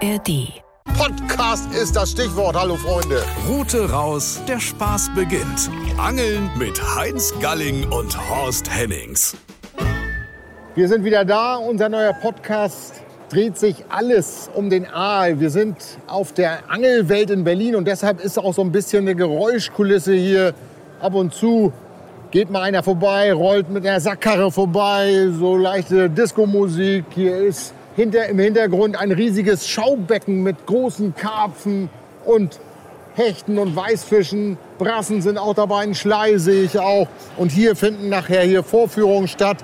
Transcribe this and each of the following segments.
ARD. Podcast ist das Stichwort. Hallo Freunde. Route raus, der Spaß beginnt. Angeln mit Heinz Galling und Horst Hennings. Wir sind wieder da. Unser neuer Podcast dreht sich alles um den Aal. Wir sind auf der Angelwelt in Berlin und deshalb ist auch so ein bisschen eine Geräuschkulisse hier. Ab und zu geht mal einer vorbei, rollt mit einer Sackkarre vorbei, so leichte Disco-Musik. Hier ist hinter, im Hintergrund ein riesiges Schaubecken mit großen Karpfen und Hechten und Weißfischen. Brassen sind auch dabei, ein Schlei sehe ich auch. Und hier finden nachher hier Vorführungen statt.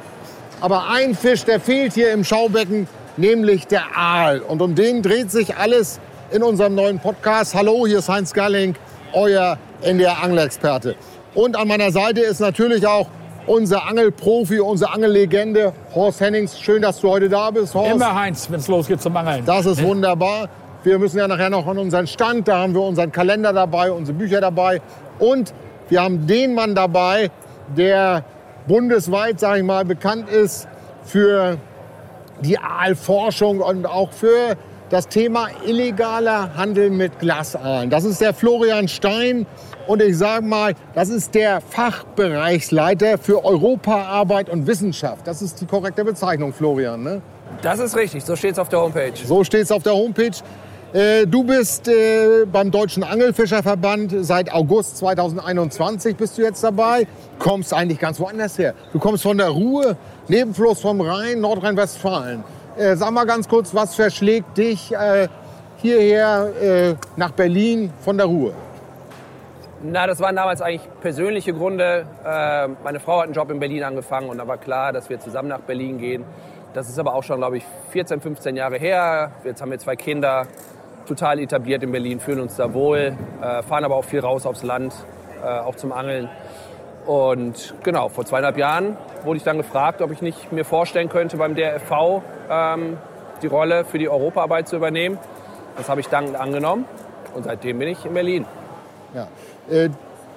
Aber ein Fisch, der fehlt hier im Schaubecken, nämlich der Aal. Und um den dreht sich alles in unserem neuen Podcast. Hallo, hier ist Heinz Galling, euer NDR Angelexperte. Und an meiner Seite ist natürlich auch unser Angelprofi, unsere Angellegende, Horst Hennings. Schön, dass du heute da bist, Horst. Immer Heinz, wenn es losgeht zum Angeln. Das ist wunderbar. Wir müssen ja nachher noch an unseren Stand, da haben wir unseren Kalender dabei, unsere Bücher dabei. Und wir haben den Mann dabei, der bundesweit, sage ich mal, bekannt ist für die Aalforschung und auch für das Thema illegaler Handel mit Glasaalen. Das ist der Florian Stein. Und ich sage mal, das ist der Fachbereichsleiter für Europaarbeit und Wissenschaft. Das ist die korrekte Bezeichnung, Florian. Ne? Das ist richtig, so steht es auf der Homepage. So steht es auf der Homepage. Äh, Du bist äh, beim Deutschen Angelfischerverband seit August 2021 bist du jetzt dabei. Kommst eigentlich ganz woanders her. Du kommst von der Ruhr, Nebenfluss vom Rhein, Nordrhein-Westfalen. Äh, Sag mal ganz kurz, was verschlägt dich äh, hierher äh, nach Berlin von der Ruhr? Na, das waren damals eigentlich persönliche Gründe. Äh, meine Frau hat einen Job in Berlin angefangen und da war klar, dass wir zusammen nach Berlin gehen. Das ist aber auch schon, glaube ich, 14, 15 Jahre her. Jetzt haben wir zwei Kinder, total etabliert in Berlin, fühlen uns da wohl, äh, fahren aber auch viel raus aufs Land, auch zum Angeln. Und genau, vor zweieinhalb Jahren wurde ich dann gefragt, ob ich nicht mir vorstellen könnte, beim DRFV ähm, die Rolle für die Europaarbeit zu übernehmen. Das habe ich dankend angenommen und seitdem bin ich in Berlin. Ja. Äh,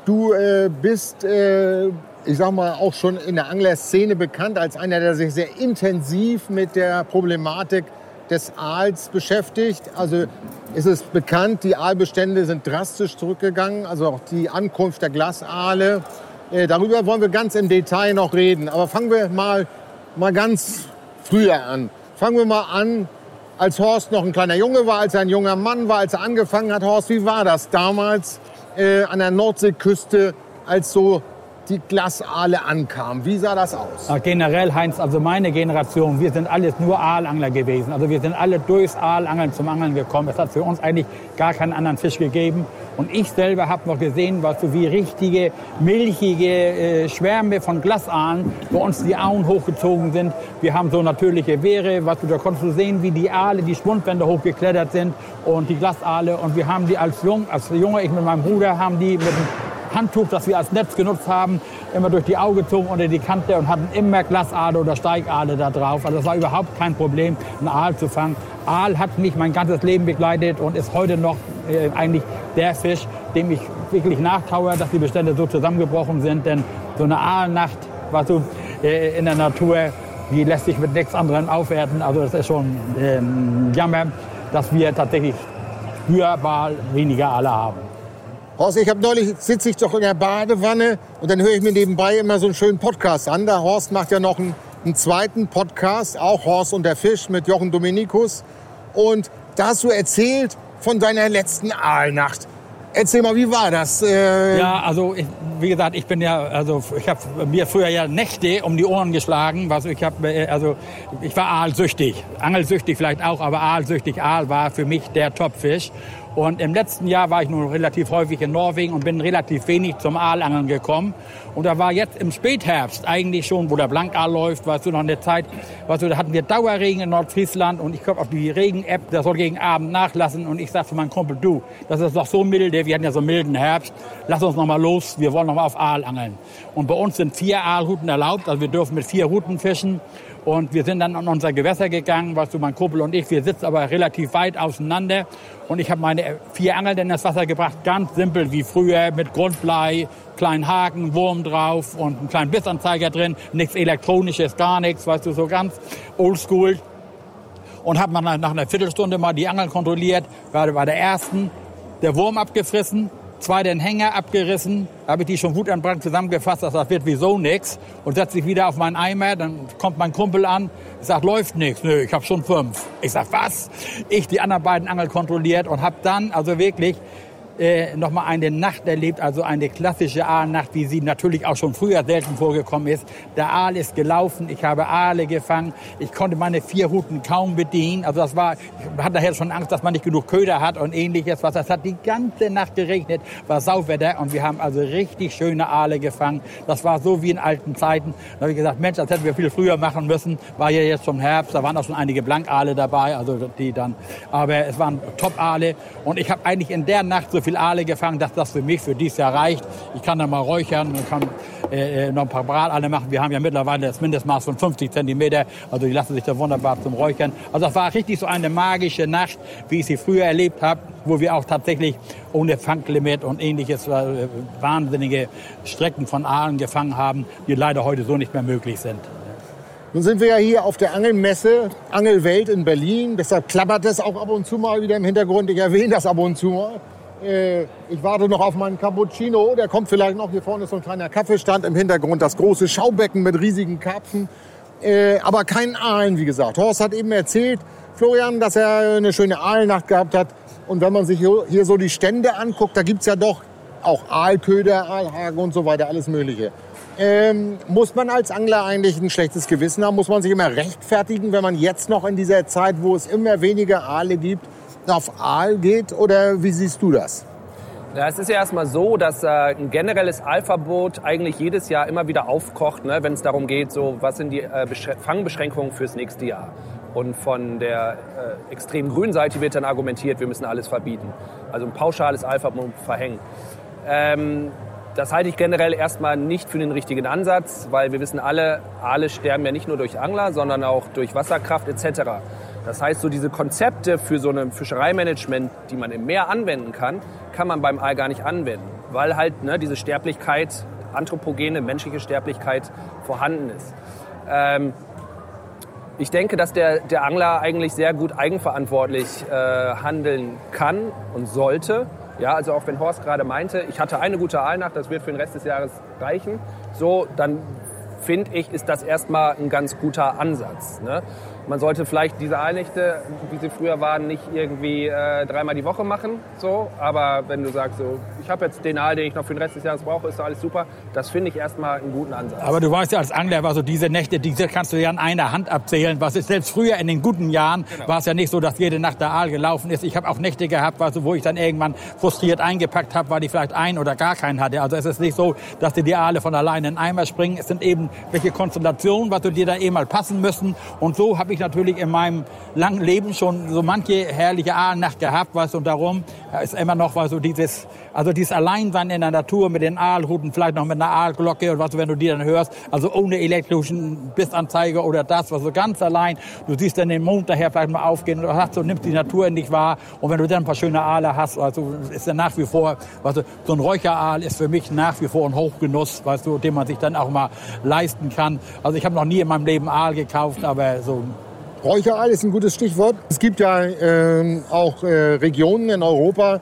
Du äh, bist, äh, ich sag mal, auch schon in der Anglerszene bekannt als einer, der sich sehr intensiv mit der Problematik des Aals beschäftigt. Also ist es bekannt, die Aalbestände sind drastisch zurückgegangen, also auch die Ankunft der Glasaale. Äh, darüber wollen wir ganz im Detail noch reden. Aber fangen wir mal, mal ganz früher an. Fangen wir mal an, als Horst noch ein kleiner Junge war, als er ein junger Mann war, als er angefangen hat. Horst, wie war das damals äh, an der Nordseeküste, als so die Glasaale ankamen? Wie sah das aus? Ja, Generell, Heinz, also meine Generation, wir sind alles nur Aalangler gewesen. Also wir sind alle durchs Aalangeln zum Angeln gekommen. Es hat für uns eigentlich gar keinen anderen Fisch gegeben. Und ich selber habe noch gesehen, was so wie richtige, milchige äh, Schwärme von Glasaalen bei uns die Auen hochgezogen sind. Wir haben so natürliche Wehre, was du, da konntest du sehen, wie die Aale die Schwundwände hochgeklettert sind und die Glasaale. Und wir haben die als, Jung, als Junge, ich mit meinem Bruder, haben die mit dem Handtuch, das wir als Netz genutzt haben, immer durch die Augen gezogen unter die Kante und hatten immer Glasaale oder Steigaale da drauf. Also es war überhaupt kein Problem, einen Aal zu fangen. Aal hat mich mein ganzes Leben begleitet und ist heute noch äh, eigentlich der Fisch, dem ich wirklich nachtaue, dass die Bestände so zusammengebrochen sind. Denn so eine Aalnacht, was du äh, in der Natur, die lässt sich mit nichts anderem aufwerten. Also das ist schon ähm, Jammer, dass wir tatsächlich spürbar weniger Aale haben. Horst, ich habe neulich sitze ich doch in der Badewanne und dann höre ich mir nebenbei immer so einen schönen Podcast an. Der Horst macht ja noch einen, einen zweiten Podcast, auch Horst und der Fisch mit Jochen Dominikus. Und da hast du erzählt von deiner letzten Aalnacht. Erzähl mal, wie war das? Äh, Ja, also ich, wie gesagt, ich bin ja, also ich habe mir früher ja Nächte um die Ohren geschlagen. Was ich habe, äh, also ich war aalsüchtig, angelsüchtig vielleicht auch, aber aalsüchtig. Aal war für mich der Topfisch. Und im letzten Jahr war ich nun relativ häufig in Norwegen und bin relativ wenig zum Aalangeln gekommen. Und da war jetzt im Spätherbst eigentlich schon, wo der Blankaal läuft, weißt du, noch eine Zeit, weißt du, da hatten wir Dauerregen in Nordfriesland und ich komme auf die Regen-App, das soll gegen Abend nachlassen und ich sag zu meinem Kumpel, du, das ist doch so milde, wir hatten ja so einen milden Herbst, lass uns noch mal los, wir wollen noch mal auf Aal angeln. Und bei uns sind vier Aalrouten erlaubt, also wir dürfen mit vier Routen fischen. Und wir sind dann an unser Gewässer gegangen, weißt du, mein Kumpel und ich, wir sitzen aber relativ weit auseinander. Und ich habe meine vier Angeln in das Wasser gebracht, ganz simpel wie früher, mit Grundblei, kleinen Haken, Wurm drauf und einen kleinen Bissanzeiger drin, nichts Elektronisches, gar nichts, weißt du, so ganz oldschool. und habe nach, einer Viertelstunde mal die Angeln kontrolliert. War bei der ersten der Wurm abgefressen, zwei den Hänger abgerissen, habe ich die schon wutentbrannt zusammengefasst, dass das wird wieso nix und setze ich wieder auf meinen Eimer, dann kommt mein Kumpel an, sagt, läuft nichts. Nö, ich habe schon fünf. Ich sag, was? Ich die anderen beiden Angel kontrolliert und habe dann also wirklich äh, nochmal eine Nacht erlebt, also eine klassische Aalnacht, wie sie natürlich auch schon früher selten vorgekommen ist. Der Aal ist gelaufen, ich habe Aale gefangen, ich konnte meine vier Routen kaum bedienen. Also das war, ich hatte daher schon Angst, dass man nicht genug Köder hat und ähnliches. Was das hat die ganze Nacht geregnet, war Sauwetter und wir haben also richtig schöne Aale gefangen. Das war so wie in alten Zeiten. Da habe ich gesagt, Mensch, das hätten wir viel früher machen müssen. War ja jetzt schon Herbst, da waren auch schon einige Blankaale dabei, also die dann. Aber es waren Top-Aale und ich habe eigentlich in der Nacht so viel Aale gefangen, dass das für mich für dieses Jahr reicht. Ich kann dann mal räuchern kann äh, äh noch ein paar Brataale machen. Wir haben ja mittlerweile das Mindestmaß von 50 Zentimeter, also die lassen sich da wunderbar zum Räuchern. Also das war richtig so eine magische Nacht, wie ich sie früher erlebt habe, wo wir auch tatsächlich ohne Fanglimit und ähnliches äh, wahnsinnige Strecken von Aalen gefangen haben, die leider heute so nicht mehr möglich sind. Nun sind wir ja hier auf der Angelmesse, Angelwelt in Berlin. Deshalb klappert es auch ab und zu mal wieder im Hintergrund. Ich erwähne das ab und zu mal. Äh, ich warte noch auf meinen Cappuccino. Der kommt vielleicht noch. Hier vorne ist so ein kleiner Kaffeestand im Hintergrund. Das große Schaubecken mit riesigen Karpfen. Äh, aber kein Aalen, wie gesagt. Horst hat eben erzählt, Florian, dass er eine schöne Aalnacht gehabt hat. Und wenn man sich hier so die Stände anguckt, da gibt es ja doch auch Aalköder, Aalhagen und so weiter, alles Mögliche. Ähm, muss man als Angler eigentlich ein schlechtes Gewissen haben? Muss man sich immer rechtfertigen, wenn man jetzt noch in dieser Zeit, wo es immer weniger Aale gibt, auf Aal geht? Oder wie siehst du das? Ja, es ist ja erstmal so, dass äh, ein generelles Aalverbot eigentlich jedes Jahr immer wieder aufkocht, ne, wenn es darum geht, so was sind die äh, Fangbeschränkungen fürs nächste Jahr. Und von der äh, extrem grünen Seite wird dann argumentiert, wir müssen alles verbieten. Also ein pauschales Aalverbot verhängen. Ähm, das halte ich generell erstmal nicht für den richtigen Ansatz, weil wir wissen alle, Aale sterben ja nicht nur durch Angler, sondern auch durch Wasserkraft etc. Das heißt, so diese Konzepte für so ein Fischereimanagement, die man im Meer anwenden kann, kann man beim Aal gar nicht anwenden, weil halt ne, diese Sterblichkeit, anthropogene menschliche Sterblichkeit vorhanden ist. Ähm, ich denke, dass der, der Angler eigentlich sehr gut eigenverantwortlich äh, handeln kann und sollte. Ja, also auch wenn Horst gerade meinte, ich hatte eine gute Aalnacht, das wird für den Rest des Jahres reichen. So, dann finde ich, ist das erstmal ein ganz guter Ansatz. Ne? Man sollte vielleicht diese Aalnächte, wie sie früher waren, nicht irgendwie äh, dreimal die Woche machen. So. Aber wenn du sagst, so, ich habe jetzt den Aal, den ich noch für den Rest des Jahres brauche, ist alles super. Das finde ich erstmal einen guten Ansatz. Aber du weißt ja, als Angler war so diese Nächte, diese kannst du ja an einer Hand abzählen. Was ist selbst früher in den guten Jahren genau. war es ja nicht so, dass jede Nacht der Aal gelaufen ist. Ich habe auch Nächte gehabt, also, wo ich dann irgendwann frustriert eingepackt habe, weil ich vielleicht einen oder gar keinen hatte. Also es ist nicht so, dass dir die Aale von alleine in den Eimer springen. Es sind eben welche Konstellationen, was du dir da eh mal passen müssen. Und so habe ich natürlich in meinem langen Leben schon so manche herrliche Aalnacht gehabt, was und darum ist immer noch was so dieses, also dieses Alleinsein in der Natur mit den Aalhuten, vielleicht noch mit einer Aalglocke und was, wenn du die dann hörst, also ohne elektrischen Bissanzeiger oder das, was so ganz allein, du siehst dann den Mond daher vielleicht mal aufgehen und hast so nimmst die Natur in dich wahr und wenn du dann ein paar schöne Aale hast, also ist dann nach wie vor, weißt du, so ein Räucheraal ist für mich nach wie vor ein Hochgenuss, weißt du, den man sich dann auch mal leisten kann. Also ich habe noch nie in meinem Leben Aal gekauft, aber so Räucheraal ist ein gutes Stichwort. Es gibt ja äh, auch äh, Regionen in Europa,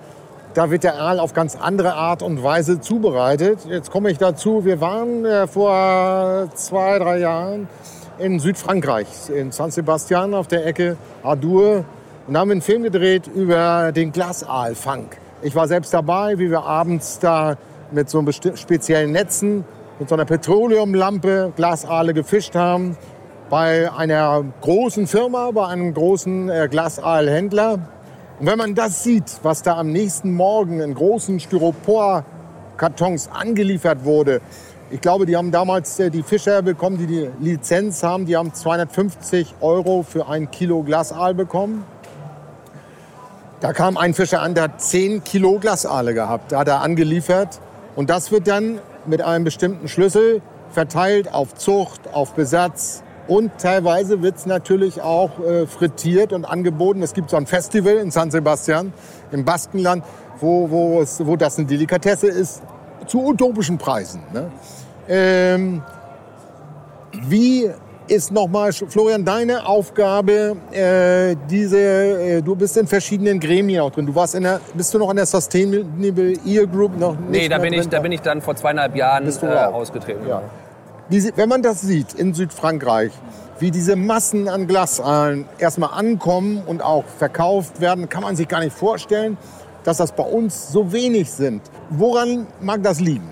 da wird der Aal auf ganz andere Art und Weise zubereitet. Jetzt komme ich dazu. Wir waren äh, vor zwei, drei Jahren in Südfrankreich, in San Sebastian auf der Ecke Adur und haben einen Film gedreht über den Glasaalfang. Ich war selbst dabei, wie wir abends da mit so speziellen Netzen, mit so einer Petroleumlampe Glasaale gefischt haben bei einer großen Firma, bei einem großen äh, Glasaalhändler. Und wenn man das sieht, was da am nächsten Morgen in großen Styropor-Kartons angeliefert wurde, ich glaube, die haben damals äh, die Fischer bekommen, die die Lizenz haben, die haben 250 Euro für ein Kilo Glasaal bekommen. Da kam ein Fischer an, der hat 10 Kilo Glasaale gehabt. Da hat er angeliefert. Und das wird dann mit einem bestimmten Schlüssel verteilt auf Zucht, auf Besatz, und teilweise wird es natürlich auch äh, frittiert und angeboten. Es gibt so ein Festival in San Sebastian im Baskenland, wo, wo, es, wo das eine Delikatesse ist, zu utopischen Preisen. Ne? Ähm, wie ist nochmal, Florian, deine Aufgabe, äh, diese, äh, du bist in verschiedenen Gremien auch drin. Du warst in der, bist du noch in der Sustainable Ear Group noch nicht Nee, da bin, drin? ich, da bin ich dann vor zweieinhalb Jahren äh, ausgetreten. Ja. Diese, wenn man das sieht in Südfrankreich, wie diese Massen an Glasaalen erstmal ankommen und auch verkauft werden, kann man sich gar nicht vorstellen, dass das bei uns so wenig sind. Woran mag das liegen?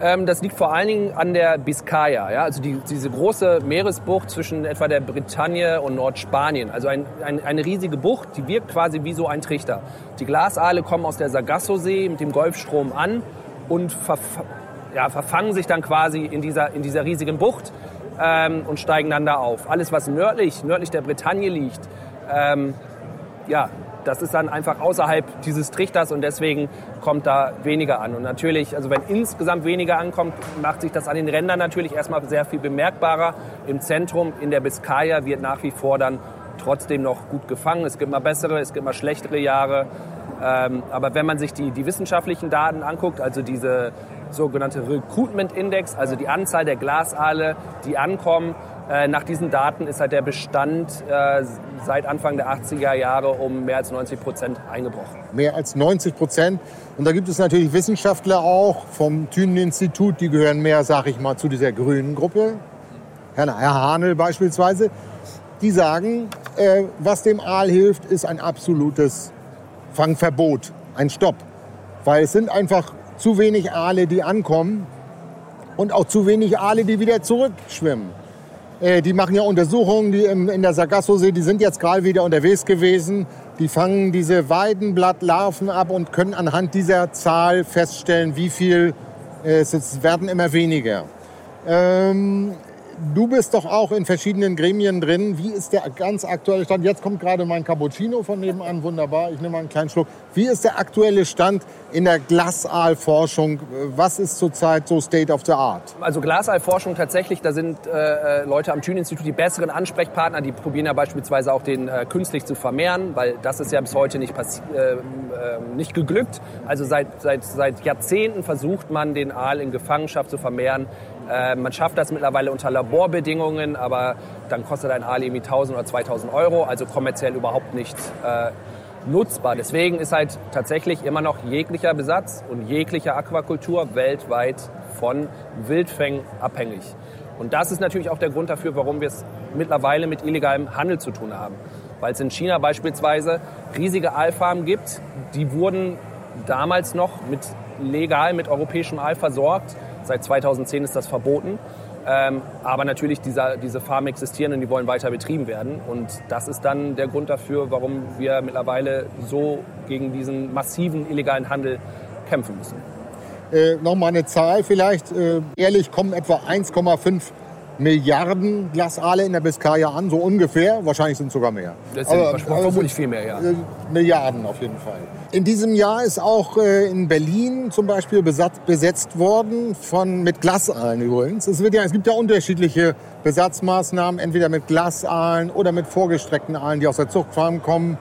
Ähm, das liegt vor allen Dingen an der Biskaya, ja? also die, diese große Meeresbucht zwischen etwa der Bretagne und Nordspanien. Also ein, ein, eine riesige Bucht, die wirkt quasi wie so ein Trichter. Die Glasaale kommen aus der Sargasso-See mit dem Golfstrom an und verf ja, verfangen sich dann quasi in dieser, in dieser riesigen Bucht ähm, und steigen dann da auf. Alles, was nördlich, nördlich der Bretagne liegt, ähm, ja, das ist dann einfach außerhalb dieses Trichters und deswegen kommt da weniger an. Und natürlich, also wenn insgesamt weniger ankommt, macht sich das an den Rändern natürlich erstmal sehr viel bemerkbarer. Im Zentrum, in der Biskaya, wird nach wie vor dann trotzdem noch gut gefangen. Es gibt mal bessere, es gibt mal schlechtere Jahre. Ähm, aber wenn man sich die, die wissenschaftlichen Daten anguckt, also diese sogenannte Recruitment Index, also die Anzahl der Glasaale, die ankommen, äh, nach diesen Daten ist halt der Bestand äh, seit Anfang der 80er Jahre um mehr als 90 Prozent eingebrochen. Mehr als 90 Prozent. Und da gibt es natürlich Wissenschaftler auch vom Thünen-Institut, die gehören mehr, sag ich mal, zu dieser grünen Gruppe. Herr, Hanel beispielsweise. Die sagen, äh, was dem Aal hilft, ist ein absolutes Fangverbot, ein Stopp. Weil es sind einfach zu wenig Aale, die ankommen und auch zu wenig Aale, die wieder zurückschwimmen. Äh, Die machen ja Untersuchungen die im- in der Sargasso-See, die sind jetzt gerade wieder unterwegs gewesen. Die fangen diese Weidenblattlarven ab und können anhand dieser Zahl feststellen, wie viel äh, es werden immer weniger. Ähm, du bist doch auch in verschiedenen Gremien drin. Wie ist der ganz aktuelle Stand? Jetzt kommt gerade mein Cappuccino von nebenan, wunderbar. Ich nehme mal einen kleinen Schluck. Wie ist der aktuelle Stand in der Glasaalforschung? Was ist zurzeit so State of the Art? Also Glasaalforschung tatsächlich, da sind äh, äh, Leute am Thünen-Institut die besseren Ansprechpartner. Die probieren ja beispielsweise auch den äh, künstlich zu vermehren, weil das ist ja bis heute nicht, äh, äh, nicht geglückt. Also seit, seit, seit Jahrzehnten versucht man, den Aal in Gefangenschaft zu vermehren. Äh, man schafft das mittlerweile unter Laborbedingungen, aber dann kostet ein irgendwie 1000 oder 2000 Euro, also kommerziell überhaupt nicht äh, nutzbar. Deswegen ist halt tatsächlich immer noch jeglicher Besatz und jegliche Aquakultur weltweit von Wildfängen abhängig. Und das ist natürlich auch der Grund dafür, warum wir es mittlerweile mit illegalem Handel zu tun haben. Weil es in China beispielsweise riesige Aalfarmen gibt, die wurden damals noch mit legal mit europäischem Aal versorgt. Seit 2010 ist das verboten. Ähm, aber natürlich, dieser, diese Farmen existieren und die wollen weiter betrieben werden. Und das ist dann der Grund dafür, warum wir mittlerweile so gegen diesen massiven illegalen Handel kämpfen müssen. Äh, Nochmal eine Zahl vielleicht. Äh, ehrlich kommen etwa 1,5 Milliarden Glasaale in der Biskaya an, so ungefähr. Wahrscheinlich sind es sogar mehr. Das sind Aber, vermutlich viel mehr, ja. äh, Milliarden auf jeden Fall. In diesem Jahr ist auch äh, in Berlin zum Beispiel besetzt worden von, mit Glasaalen übrigens. Es, wird ja, es gibt ja unterschiedliche Besatzmaßnahmen, entweder mit Glasaalen oder mit vorgestreckten Aalen, die aus der Zuchtfarm kommen.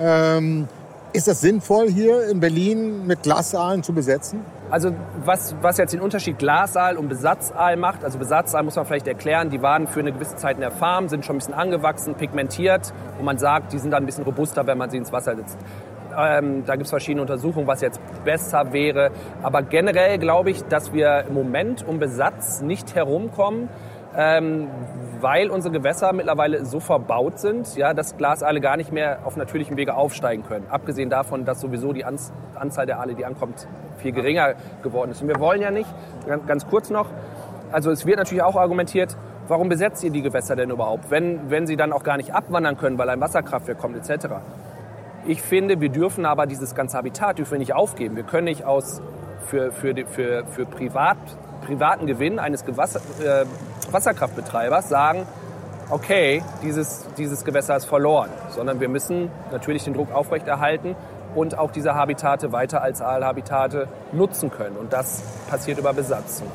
Ähm, ist das sinnvoll, hier in Berlin mit Glasaalen zu besetzen? Also was, was jetzt den Unterschied Glasaal und Besatzaal macht, also Besatzaal muss man vielleicht erklären, die waren für eine gewisse Zeit in der Farm, sind schon ein bisschen angewachsen, pigmentiert und man sagt, die sind dann ein bisschen robuster, wenn man sie ins Wasser setzt. Ähm, da gibt es verschiedene Untersuchungen, was jetzt besser wäre. Aber generell glaube ich, dass wir im Moment um Besatz nicht herumkommen, ähm, weil unsere Gewässer mittlerweile so verbaut sind, ja, dass Glasaale gar nicht mehr auf natürlichem Wege aufsteigen können. Abgesehen davon, dass sowieso die Anz Anzahl der Aale, die ankommt, viel geringer geworden ist. Und wir wollen ja nicht, ganz, kurz noch, also es wird natürlich auch argumentiert, warum besetzt ihr die Gewässer denn überhaupt, wenn, wenn sie dann auch gar nicht abwandern können, weil ein Wasserkraftwerk kommt etc. Ich finde, wir dürfen aber dieses ganze Habitat dürfen wir nicht aufgeben. Wir können nicht aus für, für, für, für Privat, privaten Gewinn eines Gewasser, äh, Wasserkraftbetreibers sagen, okay, dieses, dieses Gewässer ist verloren, sondern wir müssen natürlich den Druck aufrechterhalten und auch diese Habitate weiter als Aalhabitate nutzen können. Und das passiert über Besatz zum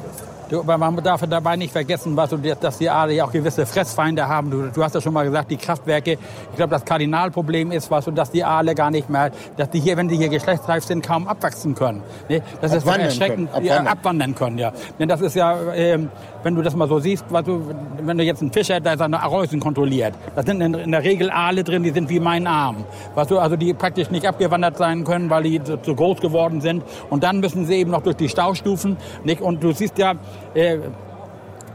aber man darf dabei nicht vergessen, was du, dass die Aale ja auch gewisse Fressfeinde haben. Du, du hast ja schon mal gesagt, die Kraftwerke. Ich glaube, das Kardinalproblem ist, was du, dass die Aale gar nicht mehr, dass die hier, wenn die hier geschlechtsreif sind, kaum abwachsen können. Ne? Das ist Abwandern erschreckend. können, Ja, abwandern. abwandern können, ja. Denn das ist ja, ähm, wenn du das mal so siehst, was du, wenn du jetzt einen Fischer, der seine Reusen kontrolliert, da sind in, der Regel Aale drin, die sind wie mein Arm. Was du, also die praktisch nicht abgewandert sein können, weil die zu, zu groß geworden sind. Und dann müssen sie eben noch durch die Staustufen. Nicht? Und du siehst ja, äh,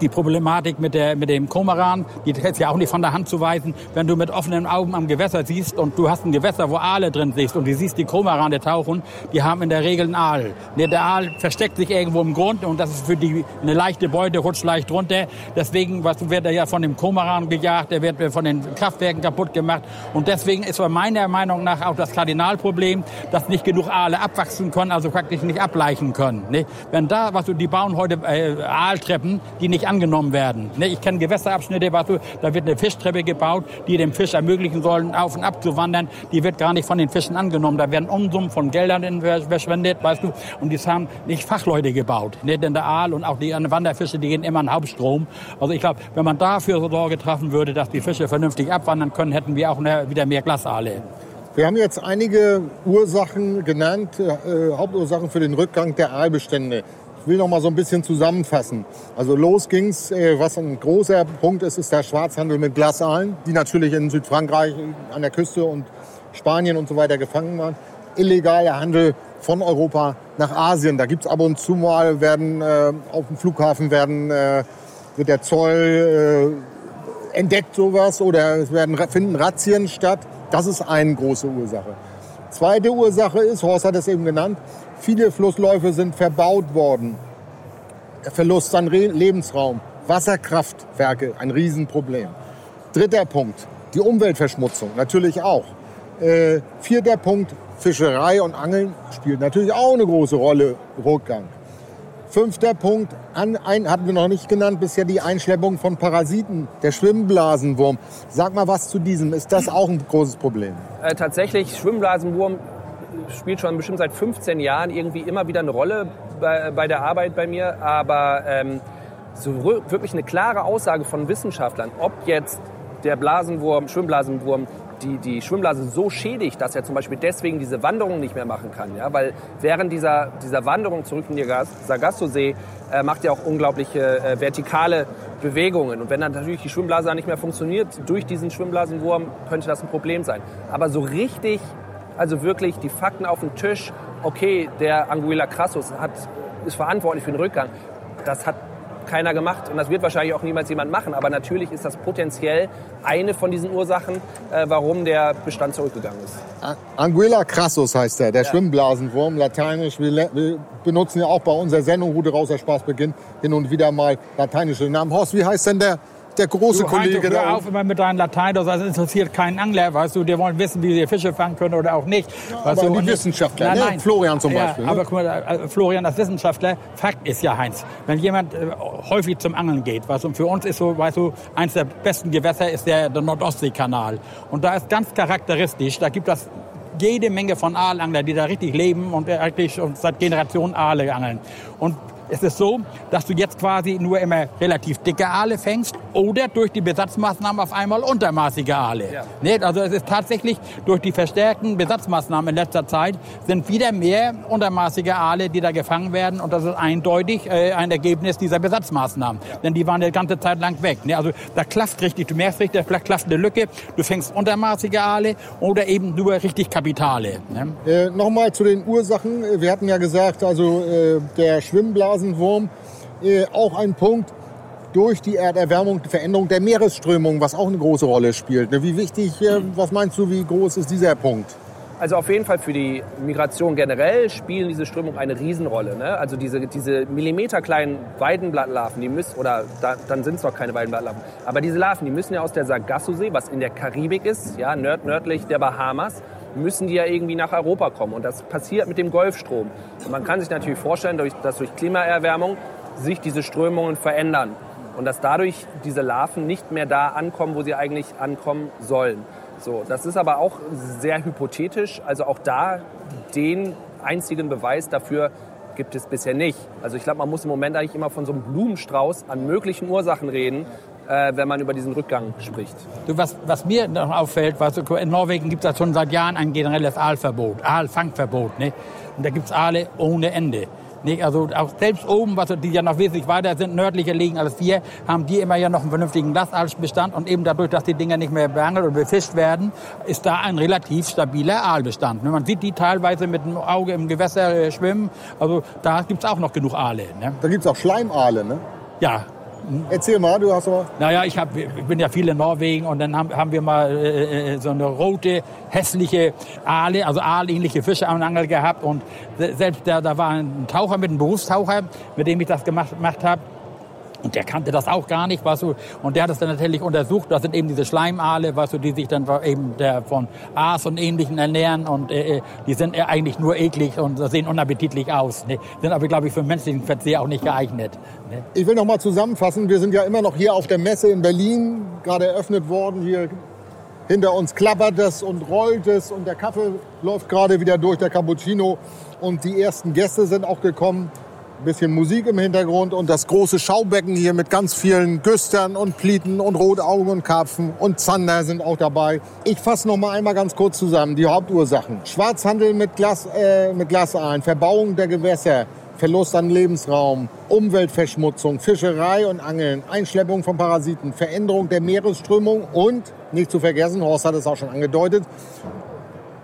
die Problematik mit, der, mit dem Komaran, die ist ja auch nicht von der Hand zu weisen. Wenn du mit offenen Augen am Gewässer siehst und du hast ein Gewässer, wo Aale drin siehst und du siehst die Komarane tauchen, die haben in der Regel einen Aal. Der Aal versteckt sich irgendwo im Grund und das ist für die eine leichte Beute, rutscht leicht runter. Deswegen was, wird er ja von dem Komaran gejagt, der wird von den Kraftwerken kaputt gemacht. Und deswegen ist meiner Meinung nach auch das Kardinalproblem, dass nicht genug Aale abwachsen können, also praktisch nicht ableichen können. Ne? Wenn da, was du, die bauen heute äh, Aaltreppen, die nicht angenommen werden. Ne, ich kenne Gewässerabschnitte, da wird eine Fischtreppe gebaut, die dem Fisch ermöglichen sollen, auf und ab zu wandern. Die wird gar nicht von den Fischen angenommen. Da werden Unsummen von Geldern verschwendet, weißt du. Und die haben nicht Fachleute gebaut. Ne, denn der Aal und auch die Wanderfische, die gehen immer in Hauptstrom. Also ich glaube, wenn man dafür Sorge treffen würde, dass die Fische vernünftig abwandern können, hätten wir auch wieder mehr Glasaale. Wir haben jetzt einige Ursachen genannt, äh, Hauptursachen für den Rückgang der Aalbestände. Ich will noch mal so ein bisschen zusammenfassen. Also los ging's, äh, was ein großer Punkt ist, ist der Schwarzhandel mit Glasaalen, die natürlich in Südfrankreich an der Küste und Spanien und so weiter gefangen waren. Illegaler Handel von Europa nach Asien. Da gibt's ab und zu mal, werden äh, auf dem Flughafen werden, äh, wird der Zoll äh, entdeckt sowas oder es werden, finden Razzien statt. Das ist eine große Ursache. Zweite Ursache ist, Horst hat es eben genannt, Viele Flussläufe sind verbaut worden. Verlust an Lebensraum, Wasserkraftwerke, ein Riesenproblem. Dritter Punkt, die Umweltverschmutzung, natürlich auch. Äh, vierter Punkt, Fischerei und Angeln spielt natürlich auch eine große Rolle, Rückgang. Fünfter Punkt, an, ein, hatten wir noch nicht genannt, bisher die Einschleppung von Parasiten, der Schwimmblasenwurm. Sag mal was zu diesem, ist das auch ein großes Problem? Äh, tatsächlich, Schwimmblasenwurm spielt schon bestimmt seit 15 Jahren irgendwie immer wieder eine Rolle bei, bei der Arbeit bei mir. Aber ähm, so wirklich eine klare Aussage von Wissenschaftlern, ob jetzt der Blasenwurm, Schwimmblasenwurm, die, die Schwimmblase so schädigt, dass er zum Beispiel deswegen diese Wanderung nicht mehr machen kann. Ja? Weil während dieser, dieser Wanderung zurück in den Sargasso-See äh, macht er auch unglaubliche äh, vertikale Bewegungen. Und wenn dann natürlich die Schwimmblase nicht mehr funktioniert, durch diesen Schwimmblasenwurm könnte das ein Problem sein. Aber so richtig also wirklich die Fakten auf den Tisch. Okay, der Anguilla Crassus hat, ist verantwortlich für den Rückgang. Das hat keiner gemacht und das wird wahrscheinlich auch niemals jemand machen. Aber natürlich ist das potenziell eine von diesen Ursachen, äh, warum der Bestand zurückgegangen ist. Anguilla crassus heißt der, der ja. Schwimmblasenwurm, lateinisch. Wir, wir, benutzen ja auch bei unserer Sendung Route raus, der Spaß beginnt, hin und wieder mal lateinische Namen. Horst, wie heißt denn der der große du, Kollege Heinz, hör auf immer mit deinem Latein, das interessiert keinen Angler, weißt du, die wollen wissen, wie sie Fische fangen können oder auch nicht. Ja, aber du, die Wissenschaftler, nein, ne? nein. Florian zum ja, Beispiel. Ne? Aber guck mal, äh, Florian als Wissenschaftler, Fakt ist ja, Heinz, wenn jemand äh, häufig zum Angeln geht, weißt du, und für uns ist so, weißt du, eins der besten Gewässer ist der, der Nordostseekanal. Und da ist ganz charakteristisch, da gibt es jede Menge von Aalanglern, die da richtig leben und eigentlich seit Generationen Aale angeln. Und es ist so, dass du jetzt quasi nur immer relativ dicke Aale fängst oder durch die Besatzmaßnahmen auf einmal untermaßige Aale. Ja. Also es ist tatsächlich durch die verstärkten Besatzmaßnahmen in letzter Zeit sind wieder mehr untermaßige Aale, die da gefangen werden und das ist eindeutig äh, ein Ergebnis dieser Besatzmaßnahmen. Ja. Denn die waren eine ganze Zeit lang weg. Also da klafft richtig, du merkst richtig, da klafft eine Lücke. Du fängst untermaßige Aale oder eben nur richtig Kapitale. Ne? Äh, Nochmal zu den Ursachen. Wir hatten ja gesagt, also äh, der Schwimmblasen Rasenwurm äh, auch ein Punkt durch die Erderwärmung, die Veränderung der Meeresströmung, was auch eine große Rolle spielt. Ne? Wie wichtig, äh, was meinst du, wie groß ist dieser Punkt? Also auf jeden Fall für die Migration generell spielen diese Strömungen eine Riesenrolle. Ne? Also diese, diese millimeterkleinen Weidenblattlarven, die müssen, oder da, dann sind es doch keine Weidenblattlarven, aber diese Larven, die müssen ja aus der Sargasso-See, was in der Karibik ist, ja, nörd, nördlich der Bahamas, müssen die ja irgendwie nach Europa kommen. Und das passiert mit dem Golfstrom. Und man kann sich natürlich vorstellen, dass durch Klimaerwärmung sich diese Strömungen verändern. Und dass dadurch diese Larven nicht mehr da ankommen, wo sie eigentlich ankommen sollen. So, das ist aber auch sehr hypothetisch. Also auch da den einzigen Beweis dafür gibt es bisher nicht. Also ich glaube, man muss im Moment eigentlich immer von so einem Blumenstrauß an möglichen Ursachen reden, äh, wenn man über diesen Rückgang spricht. Du, was, was mir noch auffällt, was, in Norwegen gibt es schon seit Jahren ein generelles Aalverbot, Aalfangverbot. Ne? Und da gibt es Aale ohne Ende. Nee, also auch selbst oben, was die ja noch wesentlich weiter sind, nördlicher liegen als wir, haben die immer ja noch einen vernünftigen Lassalsbestand und eben dadurch, dass die Dinger nicht mehr beangelt oder befischt werden, ist da ein relativ stabiler Aalbestand. Ne, man sieht die teilweise mit dem Auge im Gewässer äh, schwimmen, also da gibt's auch noch genug Aale. Ne? Da gibt's auch Schleimaale, ne? Ja, Erzähl mal, du hast aber. Naja, ich, hab, ich bin ja viel in Norwegen und dann haben, haben wir mal äh, äh so eine rote, hässliche Aale, also aalähnliche Fische am Angel gehabt. Und selbst da, da war ein Taucher mit einem Berufstaucher, mit dem ich das gemacht, gemacht habe. Und der kannte das auch gar nicht, weißt du. Und der hat es dann natürlich untersucht. Das sind eben diese Schleimaale, weißt du, die sich dann eben der von Aas und Ähnlichen ernähren. Und äh, äh die sind eigentlich nur eklig und sehen unappetitlich aus. Ne? Sind aber, glaube ich, für menschlichen Verzehr auch nicht geeignet. Ne? Ich will noch mal zusammenfassen. Wir sind ja immer noch hier auf der Messe in Berlin, gerade eröffnet worden. Hier hinter uns klappert es und rollt es und der Kaffee läuft gerade wieder durch, der Cappuccino. Und die ersten Gäste sind auch gekommen bisschen Musik im Hintergrund und das große Schaubecken hier mit ganz vielen Güstern und Plieten und Rotaugen und Karpfen und Zander sind auch dabei. Ich fasse noch mal einmal ganz kurz zusammen die Hauptursachen. Schwarzhandel mit, Glas, äh, mit Glasaalen, Verbauung der Gewässer, Verlust an Lebensraum, Umweltverschmutzung, Fischerei und Angeln, Einschleppung von Parasiten, Veränderung der Meeresströmung und, nicht zu vergessen, Horst hat es auch schon angedeutet,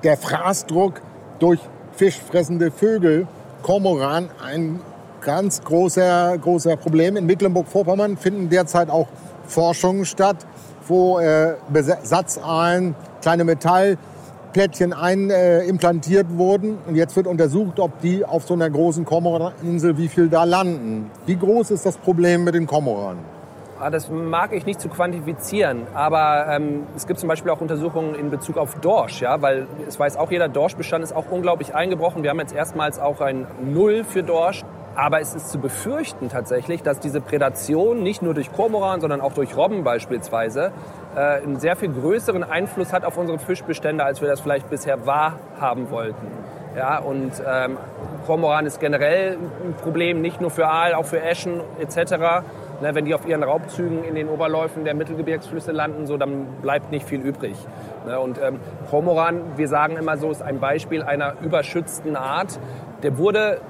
der Fraßdruck durch fischfressende Vögel, Kormoran, ein ganz großer, großer Problem. In Mecklenburg-Vorpommern finden derzeit auch Forschungen statt, wo äh, Besatzaalen, kleine Metallplättchen einimplantiert äh, wurden. Und jetzt wird untersucht, ob die auf so einer großen Kormoraninsel, wie viel da landen. Wie groß ist das Problem mit den Kormoranen? Ah, das mag ich nicht zu quantifizieren, aber ähm, es gibt zum Beispiel auch Untersuchungen in Bezug auf Dorsch, ja, weil es weiß auch jeder, Dorschbestand ist auch unglaublich eingebrochen. Wir haben jetzt erstmals auch ein Null für Dorsch. Aber es ist zu befürchten tatsächlich, dass diese Prädation nicht nur durch Kormoran, sondern auch durch Robben beispielsweise äh, einen sehr viel größeren Einfluss hat auf unsere Fischbestände, als wir das vielleicht bisher wahrhaben wollten. Ja, und ähm, Kormoran ist generell ein Problem, nicht nur für Aal, auch für Eschen etc. Ne, wenn die auf ihren Raubzügen in den Oberläufen der Mittelgebirgsflüsse landen, so, dann bleibt nicht viel übrig. Ne, und ähm, Kormoran, wir sagen immer so, ist ein Beispiel einer überschützten Art. Der wurde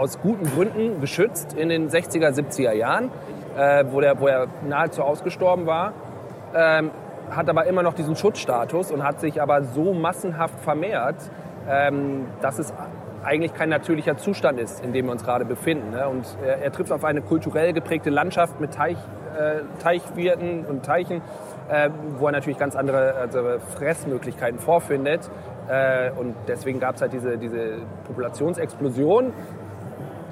aus guten Gründen geschützt in den 60er, 70er Jahren, äh, wo, der, wo er nahezu ausgestorben war. Ähm, hat aber immer noch diesen Schutzstatus und hat sich aber so massenhaft vermehrt, ähm, dass es eigentlich kein natürlicher Zustand ist, in dem wir uns gerade befinden. Ne? Und er, er, trifft auf eine kulturell geprägte Landschaft mit Teich, äh, Teichwirten und Teichen, äh, wo er natürlich ganz andere also Fressmöglichkeiten vorfindet. Äh, und deswegen gab es halt diese, diese Populationsexplosion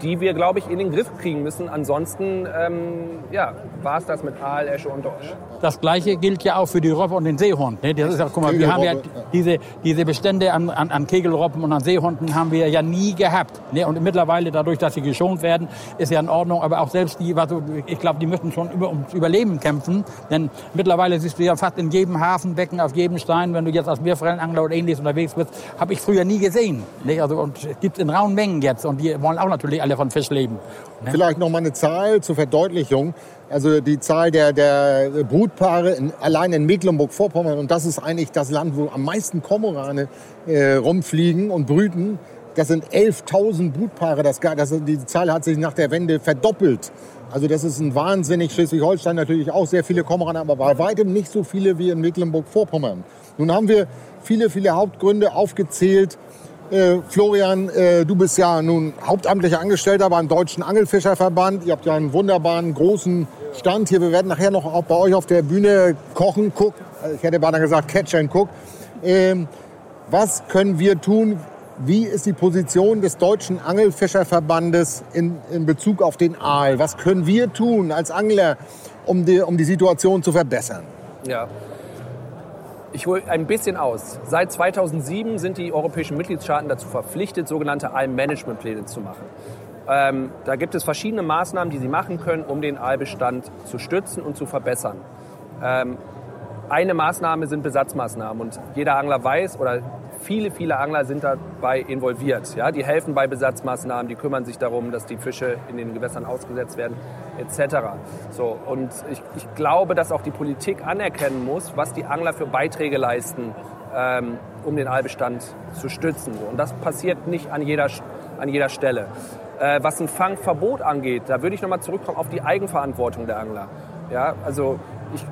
die wir, glaube ich, in den Griff kriegen müssen. Ansonsten ähm, ja, war es das mit Aal, Esche und Dorsch. Das Gleiche gilt ja auch für die Robbe und den Seehund. Ne? Das ist ja, guck mal, wir haben ja diese, diese Bestände an, an, an Kegelrobben und an Seehunden haben wir ja nie gehabt. Ne? Und mittlerweile, dadurch, dass sie geschont werden, ist ja in Ordnung. Aber auch selbst die, also ich glaube, die müssen schon über, ums Überleben kämpfen. Denn mittlerweile siehst du ja fast in jedem Hafenbecken, auf jedem Stein, wenn du jetzt als Meerforellenangler oder ähnliches unterwegs bist, habe ich früher nie gesehen. Ne? Also, und es gibt in rauen Mengen jetzt. Und die wollen auch natürlich alle von Fisch leben. Ne? Vielleicht noch mal eine Zahl zur Verdeutlichung. Also die Zahl der, der Brutpaare in, allein in Mecklenburg-Vorpommern, und das ist eigentlich das Land, wo am meisten Kormorane äh, rumfliegen und brüten, das sind 11.000 Brutpaare. Das, das, die Zahl hat sich nach der Wende verdoppelt. Also das ist ein wahnsinnig. Schleswig-Holstein natürlich auch sehr viele Kormorane, aber bei weitem nicht so viele wie in Mecklenburg-Vorpommern. Nun haben wir viele, viele Hauptgründe aufgezält, äh, Florian, äh, du bist ja nun hauptamtlicher Angestellter beim Deutschen Angelfischerverband. Ihr habt ja einen wunderbaren großen Stand hier. Wir werden nachher noch auch bei euch auf der Bühne kochen, gucken. Äh, ich hätte beinahe gesagt Catch and Cook. Ähm, was können wir tun? Wie ist die Position des Deutschen Angelfischerverbandes in, in Bezug auf den Aal? Was können wir tun als Angler, um die, um die Situation zu verbessern? Ja, ich hole ein bisschen aus. Seit 2007 sind die europäischen Mitgliedstaaten dazu verpflichtet, sogenannte Aalmanagementpläne zu machen. Ähm, da gibt es verschiedene Maßnahmen, die sie machen können, um den Aalbestand zu stützen und zu verbessern. Ähm, eine Maßnahme sind Besatzmaßnahmen und jeder Angler weiß oder viele, viele Angler sind dabei involviert. Ja? Die helfen bei Besatzmaßnahmen, die kümmern sich darum, dass die Fische in den Gewässern ausgesetzt werden, etc. So, und ich, ich glaube, dass auch die Politik anerkennen muss, was die Angler für Beiträge leisten, ähm, um den Aalbestand zu stützen. Und das passiert nicht an jeder, an jeder Stelle. Äh, was ein Fangverbot angeht, da würde ich nochmal zurückkommen auf die Eigenverantwortung der Angler. Ja, also ich,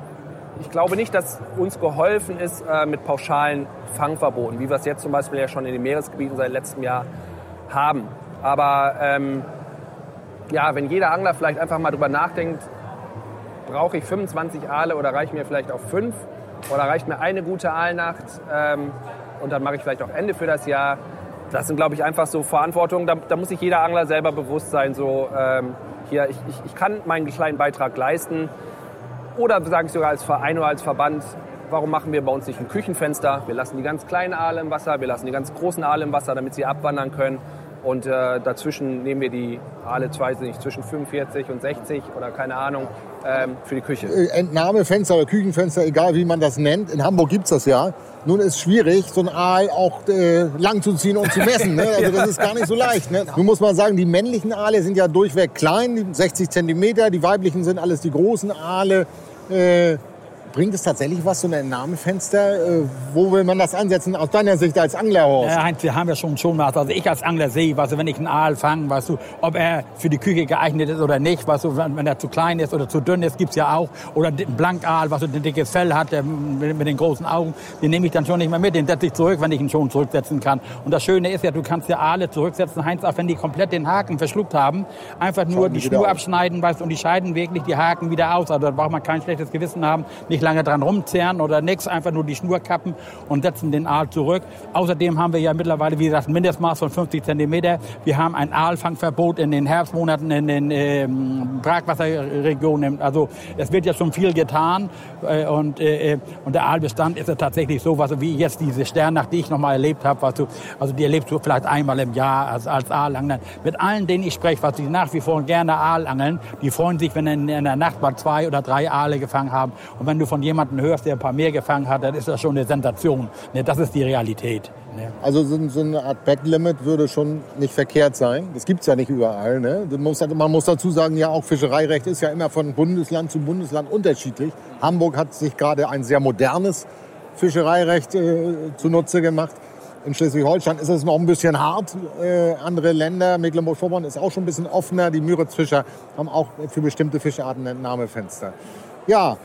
ich glaube nicht, dass uns geholfen ist äh, mit pauschalen Fangverboten, wie wir es jetzt zum Beispiel ja schon in den Meeresgebieten seit letztem Jahr haben. Aber ähm, ja, wenn jeder Angler vielleicht einfach mal drüber nachdenkt, brauche ich 25 Aale oder reicht mir vielleicht auch fünf oder reicht mir eine gute Aalnacht ähm, und dann mache ich vielleicht auch Ende für das Jahr. Das sind, glaube ich, einfach so Verantwortungen. Da, da, muss sich jeder Angler selber bewusst sein, so ähm, hier, ich, ich, ich kann meinen kleinen Beitrag leisten. Oder sage ich sogar als Verein oder als Verband, warum machen wir bei uns nicht ein Küchenfenster? Wir lassen die ganz kleinen Aale im Wasser, wir lassen die ganz großen Aale im Wasser, damit sie abwandern können. Und äh, dazwischen nehmen wir die Aale, nicht, zwischen 45 und 60 oder keine Ahnung, ähm, für die Küche. Äh, Entnahmefenster oder Küchenfenster, egal wie man das nennt. In Hamburg gibt es das ja. Nun ist es schwierig, so ein Aal auch äh, lang zu ziehen und zu messen. Ne? Also das ist gar nicht so leicht. Ne? Nun muss man sagen, die männlichen Aale sind ja durchweg klein, 60 Zentimeter. Die weiblichen sind alles die großen Aale. Äh, Bringt es tatsächlich was, so ein Entnahmefenster? Äh, wo will man das ansetzen aus deiner Sicht als Anglerhorst? Ja, Heinz, wir haben ja schon schon was. Also ich als Angler sehe, weißt du, wenn ich einen Aal fange, weißt du, ob er für die Küche geeignet ist oder nicht, weißt du, wenn, er zu klein ist oder zu dünn ist, gibt's ja auch. Oder ein Blankaal, was so ein dickes Fell hat, der, mit, den großen Augen, den nehme ich dann schon nicht mehr mit. Den setze ich zurück, wenn ich ihn schon zurücksetzen kann. Und das Schöne ist ja, du kannst ja Aale zurücksetzen, Heinz, auch wenn die komplett den Haken verschluckt haben, einfach nur Schauen die Schnur abschneiden, weißt du, und die scheiden wirklich die Haken wieder aus. Also da braucht man kein schlechtes Gewissen haben, nicht lange dran rumzerren oder nichts, einfach nur die Schnur kappen und setzen den Aal zurück. Außerdem haben wir ja mittlerweile, wie gesagt, ein Mindestmaß von 50 Zentimeter. Wir haben ein Aalfangverbot in den Herbstmonaten in den ähm, Brackwasserregionen. Also es wird ja schon viel getan äh, und, äh, und der Aalbestand ist ja tatsächlich so, was wie jetzt diese Sternnacht, die ich noch mal erlebt habe, was du, also die erlebst du vielleicht einmal im Jahr als, als Aalangler. Mit allen, denen ich spreche, was die nach wie vor gerne Aalangeln, die freuen sich, wenn in, in der Nacht mal zwei oder drei Aale gefangen haben. Und wenn du von jemandem hörst, der ein paar mehr gefangen hat, dann ist das schon eine Sensation. Ne, das ist die Realität. Ne. Also so, eine Art Backlimit würde schon nicht verkehrt sein. Das gibt es ja nicht überall. Ne? Man muss dazu sagen, ja auch Fischereirecht ist ja immer von Bundesland zu Bundesland unterschiedlich. Hamburg hat sich gerade ein sehr modernes Fischereirecht äh, zunutze gemacht. In Schleswig-Holstein ist es noch ein bisschen hart. Äh, andere Länder, Mecklenburg-Vorpommern ist auch schon ein bisschen offener. Die Müritzfischer haben auch für bestimmte Fischarten Entnahmefenster. Ja,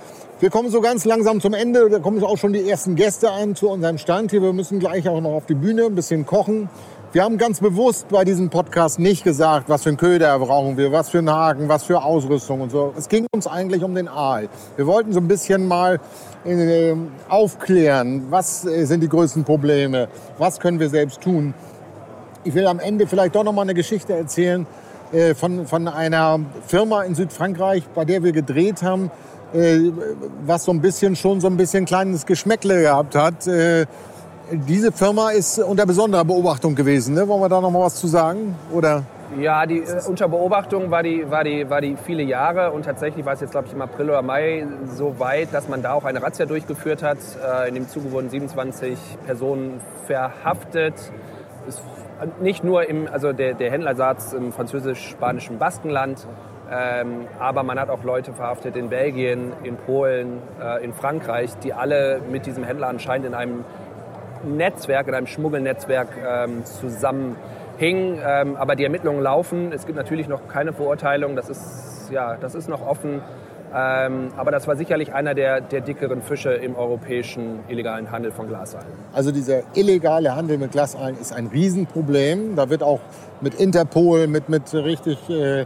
wir kommen so ganz langsam zum Ende. Da kommen auch schon die ersten Gäste an zu unserem Stand hier. Wir müssen gleich auch noch auf die Bühne ein bisschen kochen. Wir haben ganz bewusst bei diesem Podcast nicht gesagt, was für einen Köder brauchen wir, was für einen Haken, was für Ausrüstung und so. Es ging uns eigentlich um den Aal. Wir wollten so ein bisschen mal äh, aufklären, was äh, sind die größten Probleme, was können wir selbst tun. Ich will am Ende vielleicht doch noch mal eine Geschichte erzählen äh, von, von einer Firma in Südfrankreich, bei der wir gedreht haben. Äh, was so ein bisschen schon so ein bisschen kleines Geschmäckle gehabt hat. Äh, diese Firma ist unter besonderer Beobachtung gewesen. Ne? Wollen wir da noch mal was zu sagen? Oder? Ja, die äh, unter Beobachtung war die, war, die, war die viele Jahre und tatsächlich war es jetzt, glaube ich, im April oder Mai so weit, dass man da auch eine Razzia durchgeführt hat. Äh, in dem Zuge wurden 27 Personen verhaftet. Es, nicht nur im, also der, der Händler im französisch-spanischen Baskenland, ähm, aber man hat auch Leute verhaftet in Belgien, in Polen, äh, in Frankreich, die alle mit diesem Händler anscheinend in einem Netzwerk, in einem Schmuggelnetzwerk ähm, zusammenhingen. Ähm, aber die Ermittlungen laufen. Es gibt natürlich noch keine Verurteilung. Das ist, ja, das ist noch offen. Ähm, aber das war sicherlich einer der, der dickeren Fische im europäischen illegalen Handel von Glasaalen. Also dieser illegale Handel mit Glasaalen ist ein Riesenproblem. Da wird auch mit Interpol, mit, mit richtig äh,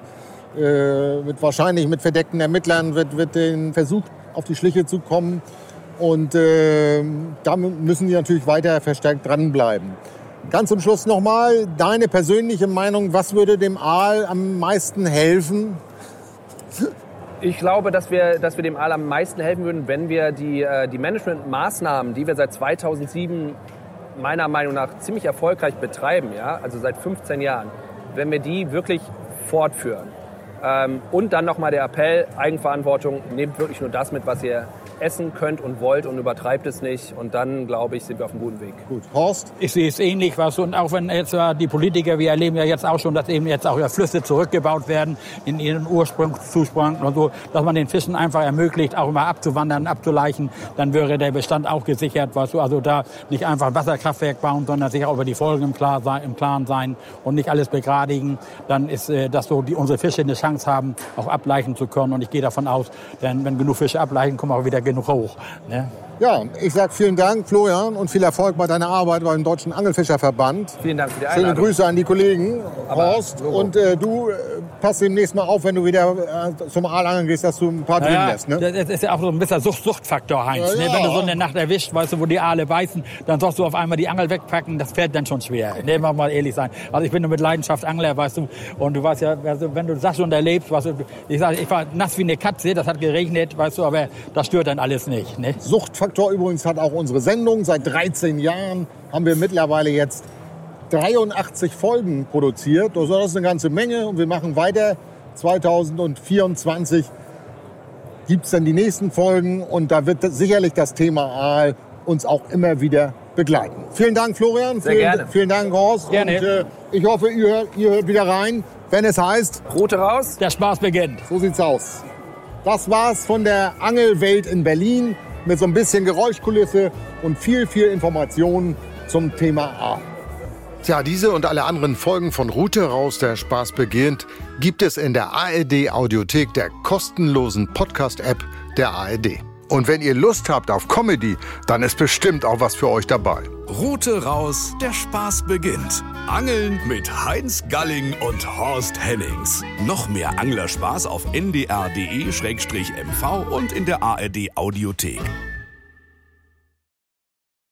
äh, mit wahrscheinlich mit verdeckten Ermittlern wird, wird den Versuch auf die Schliche zu kommen. Und äh, da müssen die natürlich weiter verstärkt dranbleiben. Ganz zum Schluss nochmal deine persönliche Meinung. Was würde dem Aal am meisten helfen? Ich glaube, dass wir, dass wir dem Aal am meisten helfen würden, wenn wir die, äh, die Managementmaßnahmen, die wir seit 2007 meiner Meinung nach ziemlich erfolgreich betreiben, ja, also seit 15 Jahren, wenn wir die wirklich fortführen. Ähm, und dann nochmal der Appell, Eigenverantwortung, nehmt wirklich nur das mit, was ihr essen könnt und wollt und übertreibt es nicht. Und dann, glaube ich, sind wir auf einem guten Weg. Gut. Horst? Ich sehe es ähnlich, was und auch wenn jetzt äh, die Politiker, wir erleben ja jetzt auch schon, dass eben jetzt auch ja Flüsse zurückgebaut werden in ihren Ursprungszustand und so, dass man den Fischen einfach ermöglicht, auch mal abzuwandern, abzuleichen, dann wäre der Bestand auch gesichert, was du also da nicht einfach ein Wasserkraftwerk bauen, sondern sich auch über die Folgen im, Klar sein, im Klaren sein und nicht alles begradigen, dann ist äh, das so, die unsere Fische eine Chance haben, auch ableichen zu können und ich gehe davon aus, denn wenn genug Fische ableichen, kommen auch wieder genug hoch. Ne? Ja, ich sage vielen Dank, Florian, und viel Erfolg bei deiner Arbeit beim Deutschen Angelfischerverband. Vielen Dank für die Schöne Einladung. Grüße an die Kollegen, Aber Horst. Logo. Und äh, du äh, passt demnächst mal auf, wenn du wieder äh, zum Aalangeln gehst, dass du ein paar drin Ja, lässt. Ne? das ist ja auch so ein bisschen Sucht, Suchtfaktor, Heinz. Ja, Ne? Wenn du so eine Nacht erwischt, weißt du, wo die Aale beißen, dann sollst du auf einmal die Angel wegpacken, das fällt dann schon schwer. Ne, mal mal ehrlich sein. Also ich bin nur mit Leidenschaft Angler, weißt du, und du weißt ja, also wenn du das schon erlebst, weißt du, ich sag, ich war nass wie eine Katze, das hat geregnet, weißt du, aber das stört dann alles nicht. Ne? Suchtfaktor übrigens hat auch unsere Sendung. Seit 13 Jahren haben wir mittlerweile jetzt 83 Folgen produziert. Also das ist eine ganze Menge und wir machen weiter. 2024 gibt es dann die nächsten Folgen und da wird sicherlich das Thema Aal uns auch immer wieder begleiten. Vielen Dank, Florian. Sehr vielen, gerne. vielen Dank, Horst. Gerne. Und äh, ich hoffe, ihr, hört- ihr hört wieder rein, wenn es heißt, Route raus. Der Spaß beginnt. so sieht's aus. Das war's von der Angelwelt in Berlin mit so ein bisschen Geräuschkulisse und viel, viel Informationen zum Thema Aal. Tja, diese und alle anderen Folgen von Route raus, der Spaß beginnt, gibt es in der ARD Audiothek, der kostenlosen Podcast-App der ARD. Und wenn ihr Lust habt auf Comedy, dann ist bestimmt auch was für euch dabei. Route raus, der Spaß beginnt. Angeln mit Heinz Galling und Horst Hennings. Noch mehr Anglerspaß auf ndr.de-mv und in der ARD Audiothek.